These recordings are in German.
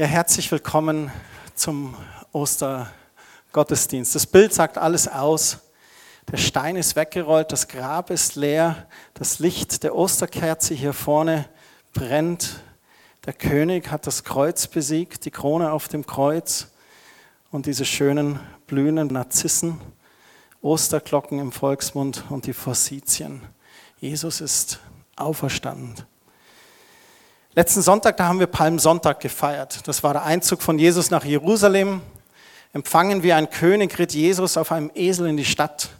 Ja, herzlich willkommen zum Ostergottesdienst. Das Bild sagt alles aus. Der Stein ist weggerollt, das Grab ist leer, das Licht der Osterkerze hier vorne brennt. Der König hat das Kreuz besiegt, die Krone auf dem Kreuz und diese schönen blühenden Narzissen, Osterglocken im Volksmund und die Fossizien. Jesus ist auferstanden. Letzten Sonntag, da haben wir Palmsonntag gefeiert. Das war der Einzug von Jesus nach Jerusalem. Empfangen wie ein König ritt Jesus auf einem Esel in die Stadt.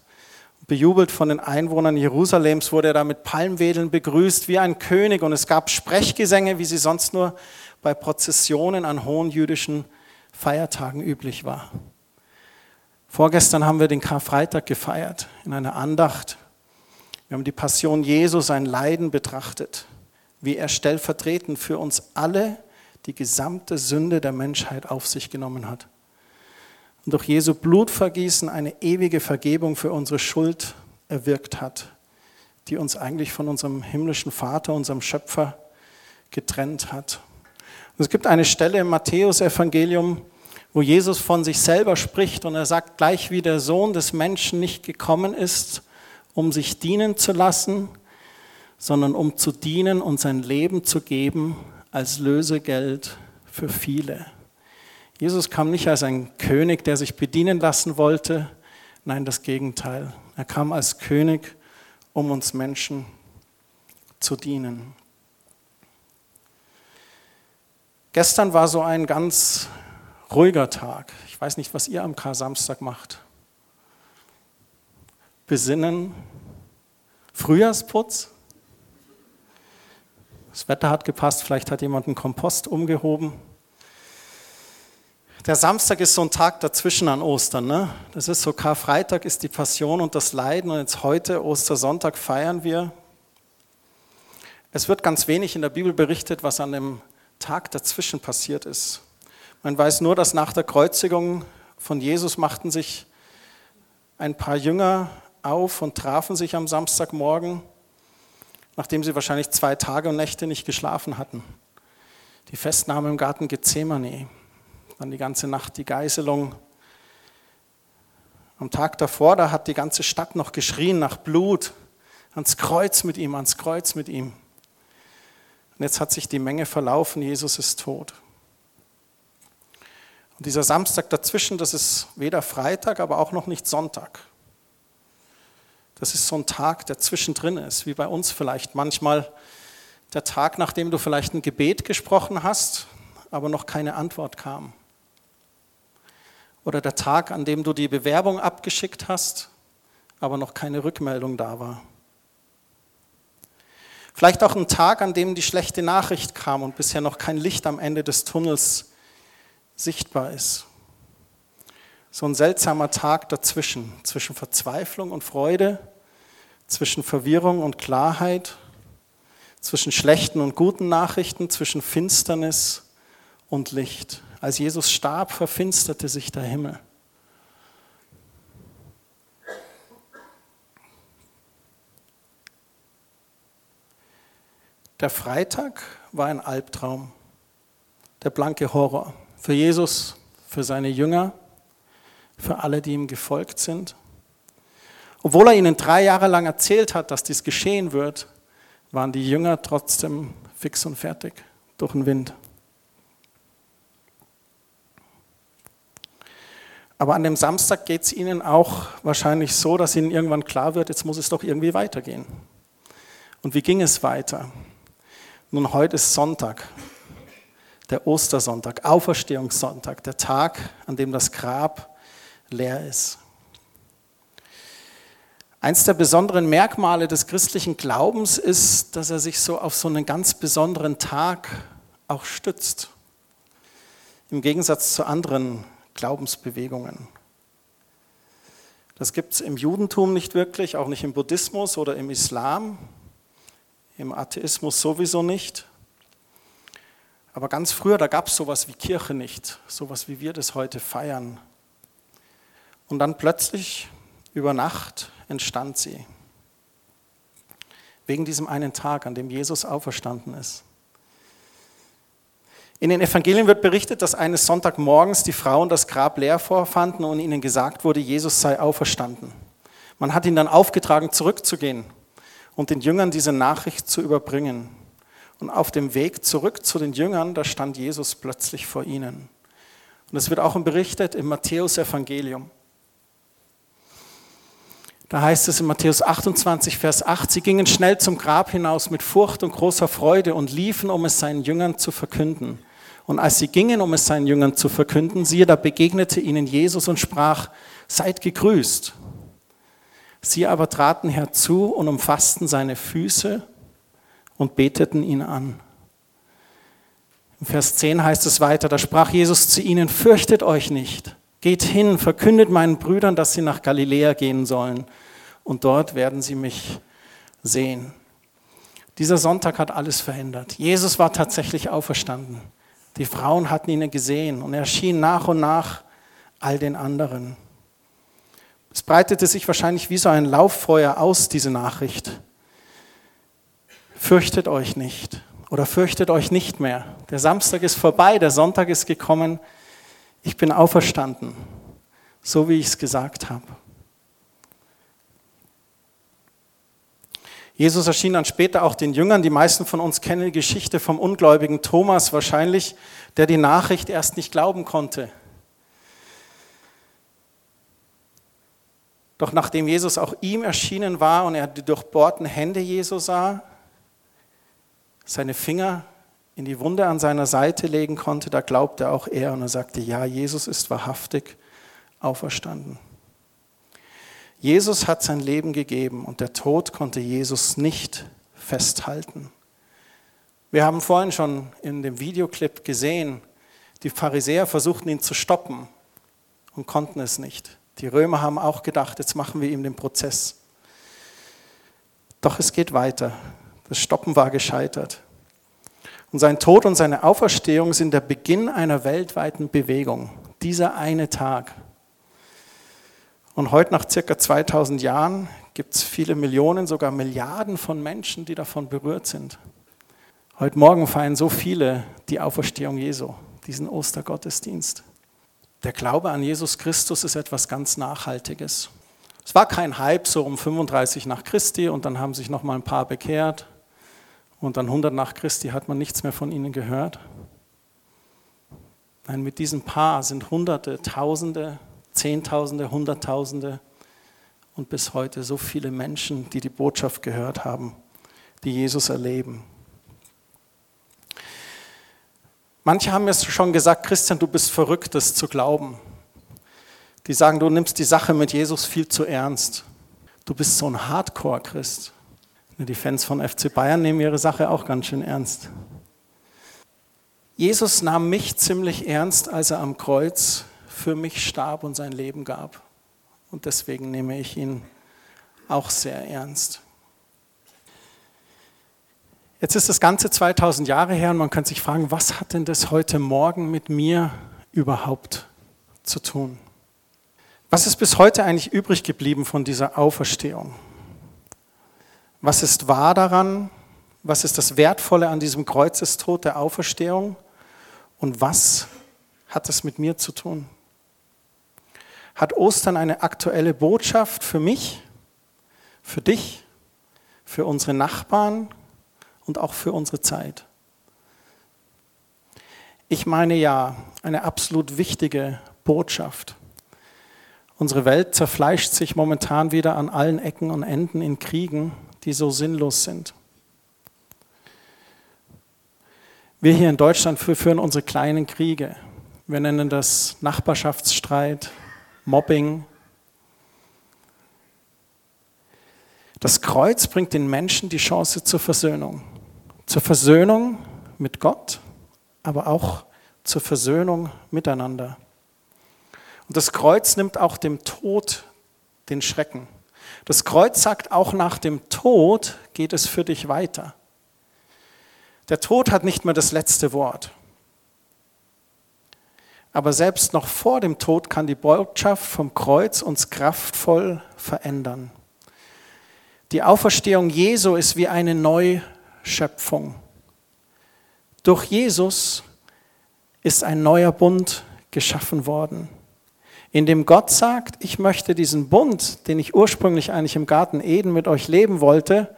Bejubelt von den Einwohnern Jerusalems wurde er da mit Palmwedeln begrüßt wie ein König und es gab Sprechgesänge, wie sie sonst nur bei Prozessionen an hohen jüdischen Feiertagen üblich war. Vorgestern haben wir den Karfreitag gefeiert in einer Andacht. Wir haben die Passion Jesu, sein Leiden betrachtet wie er stellvertretend für uns alle die gesamte Sünde der Menschheit auf sich genommen hat. Und durch Jesu Blutvergießen eine ewige Vergebung für unsere Schuld erwirkt hat, die uns eigentlich von unserem himmlischen Vater, unserem Schöpfer, getrennt hat. Und es gibt eine Stelle im Matthäusevangelium, wo Jesus von sich selber spricht und er sagt, gleich wie der Sohn des Menschen nicht gekommen ist, um sich dienen zu lassen, sondern um zu dienen und sein Leben zu geben als Lösegeld für viele. Jesus kam nicht als ein König, der sich bedienen lassen wollte, nein, das Gegenteil. Er kam als König, um uns Menschen zu dienen. Gestern war so ein ganz ruhiger Tag. Ich weiß nicht, was ihr am Kar-Samstag macht. Besinnen, Frühjahrsputz, das Wetter hat gepasst, vielleicht hat jemand einen Kompost umgehoben. Der Samstag ist so ein Tag dazwischen an Ostern. Ne? Das ist so Karfreitag ist die Passion und das Leiden und jetzt heute, Ostersonntag, feiern wir. Es wird ganz wenig in der Bibel berichtet, was an dem Tag dazwischen passiert ist. Man weiß nur, dass nach der Kreuzigung von Jesus machten sich ein paar Jünger auf und trafen sich am Samstagmorgen nachdem sie wahrscheinlich zwei Tage und Nächte nicht geschlafen hatten. Die Festnahme im Garten Gethsemane, dann die ganze Nacht die Geißelung. Am Tag davor, da hat die ganze Stadt noch geschrien nach Blut, ans Kreuz mit ihm, ans Kreuz mit ihm. Und jetzt hat sich die Menge verlaufen, Jesus ist tot. Und dieser Samstag dazwischen, das ist weder Freitag, aber auch noch nicht Sonntag. Das ist so ein Tag, der zwischendrin ist, wie bei uns vielleicht manchmal der Tag, nachdem du vielleicht ein Gebet gesprochen hast, aber noch keine Antwort kam. Oder der Tag, an dem du die Bewerbung abgeschickt hast, aber noch keine Rückmeldung da war. Vielleicht auch ein Tag, an dem die schlechte Nachricht kam und bisher noch kein Licht am Ende des Tunnels sichtbar ist. So ein seltsamer Tag dazwischen, zwischen Verzweiflung und Freude, zwischen Verwirrung und Klarheit, zwischen schlechten und guten Nachrichten, zwischen Finsternis und Licht. Als Jesus starb, verfinsterte sich der Himmel. Der Freitag war ein Albtraum, der blanke Horror für Jesus, für seine Jünger, für alle, die ihm gefolgt sind. Obwohl er ihnen drei Jahre lang erzählt hat, dass dies geschehen wird, waren die Jünger trotzdem fix und fertig durch den Wind. Aber an dem Samstag geht es ihnen auch wahrscheinlich so, dass ihnen irgendwann klar wird, jetzt muss es doch irgendwie weitergehen. Und wie ging es weiter? Nun, heute ist Sonntag, der Ostersonntag, Auferstehungssonntag, der Tag, an dem das Grab leer ist. Eins der besonderen Merkmale des christlichen Glaubens ist, dass er sich so auf so einen ganz besonderen Tag auch stützt. Im Gegensatz zu anderen Glaubensbewegungen. Das gibt es im Judentum nicht wirklich, auch nicht im Buddhismus oder im Islam, im Atheismus sowieso nicht. Aber ganz früher, da gab es sowas wie Kirche nicht, sowas wie wir das heute feiern. Und dann plötzlich über Nacht entstand sie. Wegen diesem einen Tag, an dem Jesus auferstanden ist. In den Evangelien wird berichtet, dass eines Sonntagmorgens die Frauen das Grab leer vorfanden und ihnen gesagt wurde, Jesus sei auferstanden. Man hat ihn dann aufgetragen, zurückzugehen und den Jüngern diese Nachricht zu überbringen. Und auf dem Weg zurück zu den Jüngern, da stand Jesus plötzlich vor ihnen. Und es wird auch berichtet im Matthäus-Evangelium. Da heißt es in Matthäus 28, Vers 8, sie gingen schnell zum Grab hinaus mit Furcht und großer Freude und liefen, um es seinen Jüngern zu verkünden. Und als sie gingen, um es seinen Jüngern zu verkünden, siehe, da begegnete ihnen Jesus und sprach, seid gegrüßt. Sie aber traten herzu und umfassten seine Füße und beteten ihn an. Im Vers 10 heißt es weiter, da sprach Jesus zu ihnen, fürchtet euch nicht, geht hin, verkündet meinen Brüdern, dass sie nach Galiläa gehen sollen und dort werden sie mich sehen. Dieser Sonntag hat alles verändert. Jesus war tatsächlich auferstanden. Die Frauen hatten ihn gesehen und er erschien nach und nach all den anderen. Es breitete sich wahrscheinlich wie so ein Lauffeuer aus, diese Nachricht. Fürchtet euch nicht oder fürchtet euch nicht mehr. Der Samstag ist vorbei, der Sonntag ist gekommen. Ich bin auferstanden, so wie ich es gesagt habe. Jesus erschien dann später auch den Jüngern. Die meisten von uns kennen die Geschichte vom ungläubigen Thomas wahrscheinlich, der die Nachricht erst nicht glauben konnte. Doch nachdem Jesus auch ihm erschienen war und er die durchbohrten Hände Jesu sah, seine Finger in die Wunde an seiner Seite legen konnte, da glaubte auch er und er sagte, ja, Jesus ist wahrhaftig auferstanden. Jesus hat sein Leben gegeben und der Tod konnte Jesus nicht festhalten. Wir haben vorhin schon in dem Videoclip gesehen, die Pharisäer versuchten ihn zu stoppen und konnten es nicht. Die Römer haben auch gedacht, jetzt machen wir ihm den Prozess. Doch es geht weiter. Das Stoppen war gescheitert. Und sein Tod und seine Auferstehung sind der Beginn einer weltweiten Bewegung. Dieser eine Tag. Und heute nach circa 2000 Jahren gibt es viele Millionen, sogar Milliarden von Menschen, die davon berührt sind. Heute Morgen feiern so viele die Auferstehung Jesu, diesen Ostergottesdienst. Der Glaube an Jesus Christus ist etwas ganz Nachhaltiges. Es war kein Hype so um 35 nach Christi und dann haben sich noch mal ein paar bekehrt und dann 100 nach Christi hat man nichts mehr von ihnen gehört. Nein, mit diesem Paar sind Hunderte, Tausende Zehntausende, Hunderttausende und bis heute so viele Menschen, die die Botschaft gehört haben, die Jesus erleben. Manche haben mir schon gesagt, Christian, du bist verrückt, das zu glauben. Die sagen, du nimmst die Sache mit Jesus viel zu ernst. Du bist so ein Hardcore-Christ. Die Fans von FC Bayern nehmen ihre Sache auch ganz schön ernst. Jesus nahm mich ziemlich ernst, als er am Kreuz für mich starb und sein Leben gab. Und deswegen nehme ich ihn auch sehr ernst. Jetzt ist das Ganze 2000 Jahre her und man kann sich fragen, was hat denn das heute Morgen mit mir überhaupt zu tun? Was ist bis heute eigentlich übrig geblieben von dieser Auferstehung? Was ist wahr daran? Was ist das Wertvolle an diesem Kreuzestod der Auferstehung? Und was hat es mit mir zu tun? hat Ostern eine aktuelle Botschaft für mich, für dich, für unsere Nachbarn und auch für unsere Zeit. Ich meine ja, eine absolut wichtige Botschaft. Unsere Welt zerfleischt sich momentan wieder an allen Ecken und Enden in Kriegen, die so sinnlos sind. Wir hier in Deutschland führen unsere kleinen Kriege. Wir nennen das Nachbarschaftsstreit, Mobbing. Das Kreuz bringt den Menschen die Chance zur Versöhnung. Zur Versöhnung mit Gott, aber auch zur Versöhnung miteinander. Und das Kreuz nimmt auch dem Tod den Schrecken. Das Kreuz sagt, auch nach dem Tod geht es für dich weiter. Der Tod hat nicht mehr das letzte Wort. Aber selbst noch vor dem Tod kann die Botschaft vom Kreuz uns kraftvoll verändern. Die Auferstehung Jesu ist wie eine Neuschöpfung. Durch Jesus ist ein neuer Bund geschaffen worden, in dem Gott sagt, ich möchte diesen Bund, den ich ursprünglich eigentlich im Garten Eden mit euch leben wollte,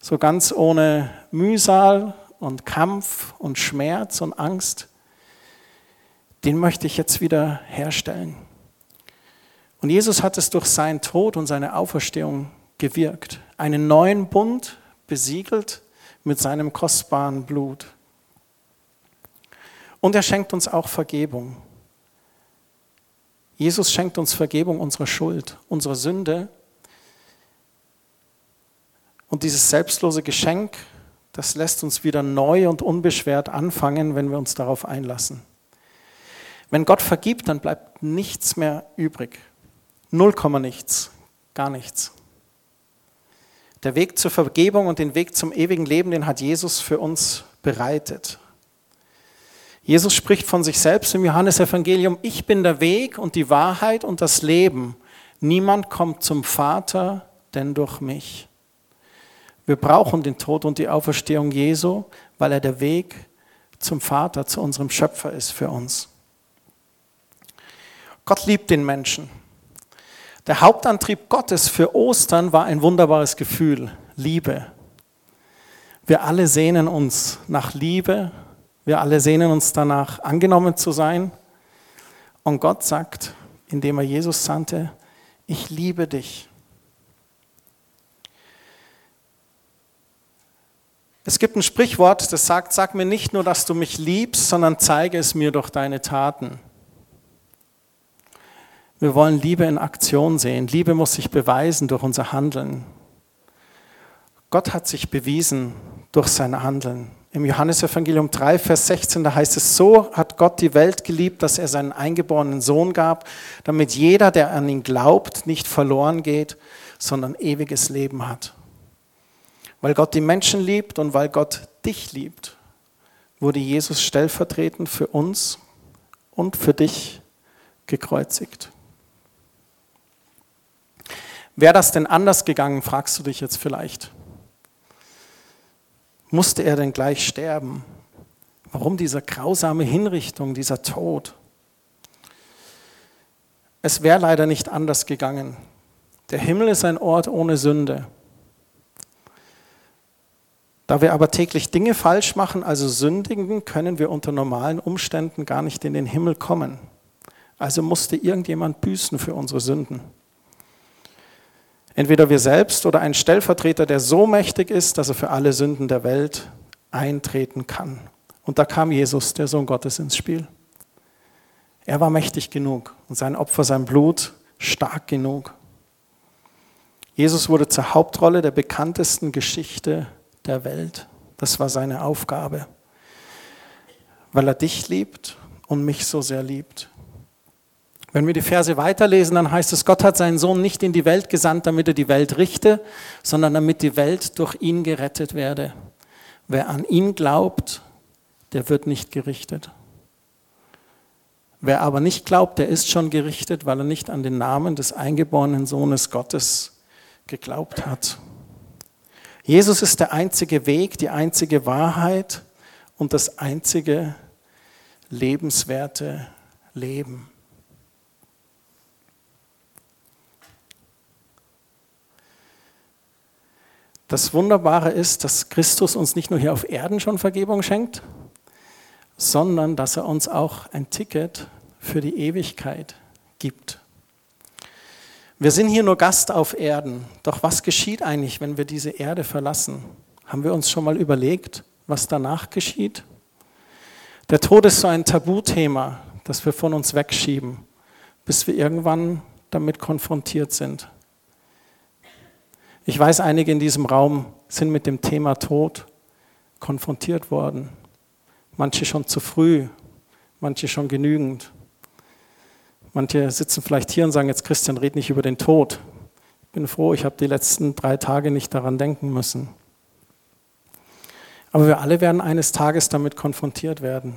so ganz ohne Mühsal und Kampf und Schmerz und Angst, den möchte ich jetzt wieder herstellen. Und Jesus hat es durch seinen Tod und seine Auferstehung gewirkt, einen neuen Bund besiegelt mit seinem kostbaren Blut. Und er schenkt uns auch Vergebung. Jesus schenkt uns Vergebung unserer Schuld, unserer Sünde. Und dieses selbstlose Geschenk, das lässt uns wieder neu und unbeschwert anfangen, wenn wir uns darauf einlassen. Wenn Gott vergibt, dann bleibt nichts mehr übrig. Null Komma nichts, gar nichts. Der Weg zur Vergebung und den Weg zum ewigen Leben, den hat Jesus für uns bereitet. Jesus spricht von sich selbst im Johannesevangelium, ich bin der Weg und die Wahrheit und das Leben. Niemand kommt zum Vater, denn durch mich. Wir brauchen den Tod und die Auferstehung Jesu, weil er der Weg zum Vater, zu unserem Schöpfer ist für uns. Gott liebt den Menschen. Der Hauptantrieb Gottes für Ostern war ein wunderbares Gefühl, Liebe. Wir alle sehnen uns nach Liebe, wir alle sehnen uns danach, angenommen zu sein. Und Gott sagt, indem er Jesus sandte, ich liebe dich. Es gibt ein Sprichwort, das sagt, sag mir nicht nur, dass du mich liebst, sondern zeige es mir durch deine Taten. Wir wollen Liebe in Aktion sehen. Liebe muss sich beweisen durch unser Handeln. Gott hat sich bewiesen durch sein Handeln. Im Johannesevangelium 3, Vers 16, da heißt es, so hat Gott die Welt geliebt, dass er seinen eingeborenen Sohn gab, damit jeder, der an ihn glaubt, nicht verloren geht, sondern ewiges Leben hat. Weil Gott die Menschen liebt und weil Gott dich liebt, wurde Jesus stellvertretend für uns und für dich gekreuzigt. Wäre das denn anders gegangen, fragst du dich jetzt vielleicht musste er denn gleich sterben? Warum diese grausame Hinrichtung, dieser Tod? Es wäre leider nicht anders gegangen. Der Himmel ist ein Ort ohne Sünde. Da wir aber täglich Dinge falsch machen, also sündigen, können wir unter normalen Umständen gar nicht in den Himmel kommen. Also musste irgendjemand büßen für unsere Sünden. Entweder wir selbst oder ein Stellvertreter, der so mächtig ist, dass er für alle Sünden der Welt eintreten kann. Und da kam Jesus, der Sohn Gottes, ins Spiel. Er war mächtig genug und sein Opfer, sein Blut stark genug. Jesus wurde zur Hauptrolle der bekanntesten Geschichte der Welt. Das war seine Aufgabe, weil er dich liebt und mich so sehr liebt. Wenn wir die Verse weiterlesen, dann heißt es, Gott hat seinen Sohn nicht in die Welt gesandt, damit er die Welt richte, sondern damit die Welt durch ihn gerettet werde. Wer an ihn glaubt, der wird nicht gerichtet. Wer aber nicht glaubt, der ist schon gerichtet, weil er nicht an den Namen des eingeborenen Sohnes Gottes geglaubt hat. Jesus ist der einzige Weg, die einzige Wahrheit und das einzige lebenswerte Leben. Das Wunderbare ist, dass Christus uns nicht nur hier auf Erden schon Vergebung schenkt, sondern dass er uns auch ein Ticket für die Ewigkeit gibt. Wir sind hier nur Gast auf Erden. Doch was geschieht eigentlich, wenn wir diese Erde verlassen? Haben wir uns schon mal überlegt, was danach geschieht? Der Tod ist so ein Tabuthema, das wir von uns wegschieben, bis wir irgendwann damit konfrontiert sind. Ich weiß, einige in diesem Raum sind mit dem Thema Tod konfrontiert worden. Manche schon zu früh, manche schon genügend. Manche sitzen vielleicht hier und sagen, jetzt Christian, red nicht über den Tod. Ich bin froh, ich habe die letzten drei Tage nicht daran denken müssen. Aber wir alle werden eines Tages damit konfrontiert werden.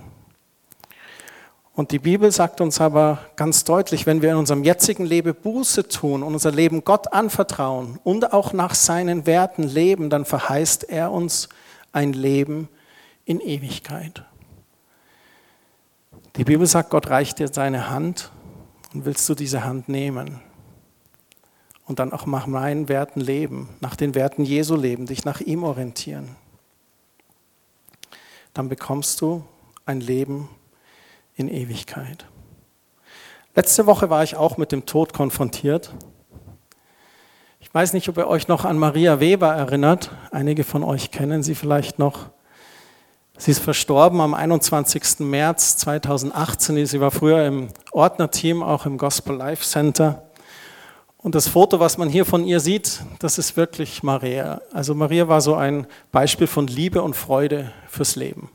Und die Bibel sagt uns aber ganz deutlich, wenn wir in unserem jetzigen Leben Buße tun und unser Leben Gott anvertrauen und auch nach seinen Werten leben, dann verheißt er uns ein Leben in Ewigkeit. Die Bibel sagt, Gott reicht dir seine Hand und willst du diese Hand nehmen und dann auch nach meinen Werten leben, nach den Werten Jesu leben, dich nach ihm orientieren, dann bekommst du ein Leben in Ewigkeit. Letzte Woche war ich auch mit dem Tod konfrontiert. Ich weiß nicht, ob ihr euch noch an Maria Weber erinnert. Einige von euch kennen sie vielleicht noch. Sie ist verstorben am 21. März 2018. Sie war früher im Ordnerteam, auch im Gospel Life Center. Und das Foto, was man hier von ihr sieht, das ist wirklich Maria. Also Maria war so ein Beispiel von Liebe und Freude fürs Leben.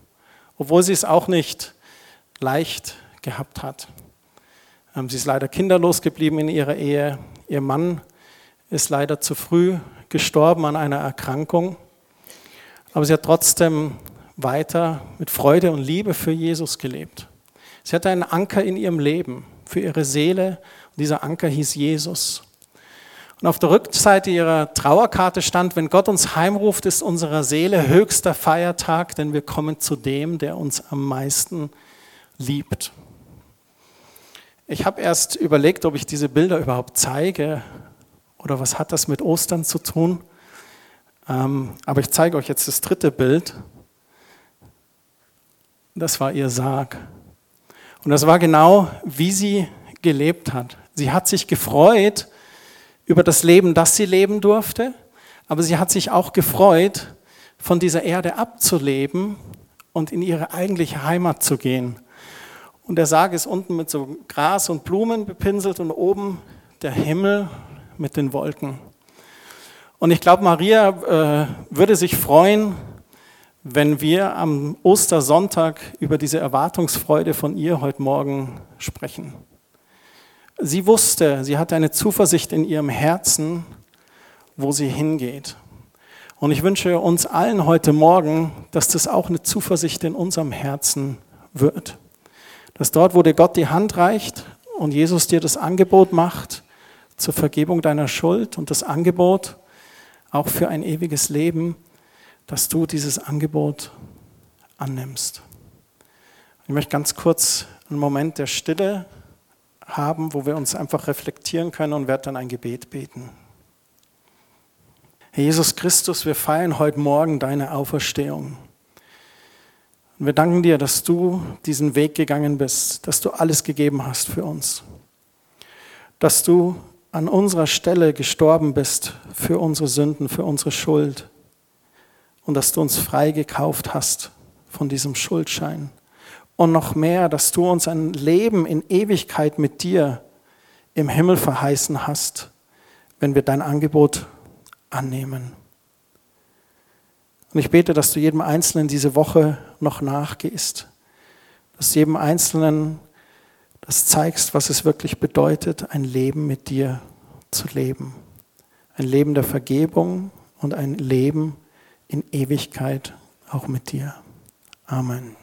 Obwohl sie es auch nicht leicht gehabt hat. Ähm, sie ist leider kinderlos geblieben in ihrer Ehe. Ihr Mann ist leider zu früh gestorben an einer Erkrankung. Aber sie hat trotzdem weiter mit Freude und Liebe für Jesus gelebt. Sie hatte einen Anker in ihrem Leben, für ihre Seele. Und dieser Anker hieß Jesus. Und auf der Rückseite ihrer Trauerkarte stand, wenn Gott uns heimruft, ist unserer Seele höchster Feiertag, denn wir kommen zu dem, der uns am meisten liebt. Ich habe erst überlegt, ob ich diese Bilder überhaupt zeige oder was hat das mit Ostern zu tun. Ähm, aber ich zeige euch jetzt das dritte Bild. Das war ihr Sarg. Und das war genau, wie sie gelebt hat. Sie hat sich gefreut über das Leben, das sie leben durfte, aber sie hat sich auch gefreut, von dieser Erde abzuleben und in ihre eigentliche Heimat zu gehen. Und der Sarg ist unten mit so Gras und Blumen bepinselt und oben der Himmel mit den Wolken. Und ich glaube, Maria äh, würde sich freuen, wenn wir am Ostersonntag über diese Erwartungsfreude von ihr heute Morgen sprechen. Sie wusste, sie hatte eine Zuversicht in ihrem Herzen, wo sie hingeht. Und ich wünsche uns allen heute Morgen, dass das auch eine Zuversicht in unserem Herzen wird. Dass dort, wo dir Gott die Hand reicht und Jesus dir das Angebot macht zur Vergebung deiner Schuld und das Angebot auch für ein ewiges Leben, dass du dieses Angebot annimmst. Ich möchte ganz kurz einen Moment der Stille haben, wo wir uns einfach reflektieren können und werde dann ein Gebet beten. Herr Jesus Christus, wir feiern heute Morgen deine Auferstehung. Und wir danken dir, dass du diesen Weg gegangen bist, dass du alles gegeben hast für uns. Dass du an unserer Stelle gestorben bist für unsere Sünden, für unsere Schuld und dass du uns frei gekauft hast von diesem Schuldschein. Und noch mehr, dass du uns ein Leben in Ewigkeit mit dir im Himmel verheißen hast, wenn wir dein Angebot annehmen. Und ich bete, dass du jedem Einzelnen diese Woche noch nachgehst, dass jedem Einzelnen das zeigst, was es wirklich bedeutet, ein Leben mit dir zu leben. Ein Leben der Vergebung und ein Leben in Ewigkeit auch mit dir. Amen.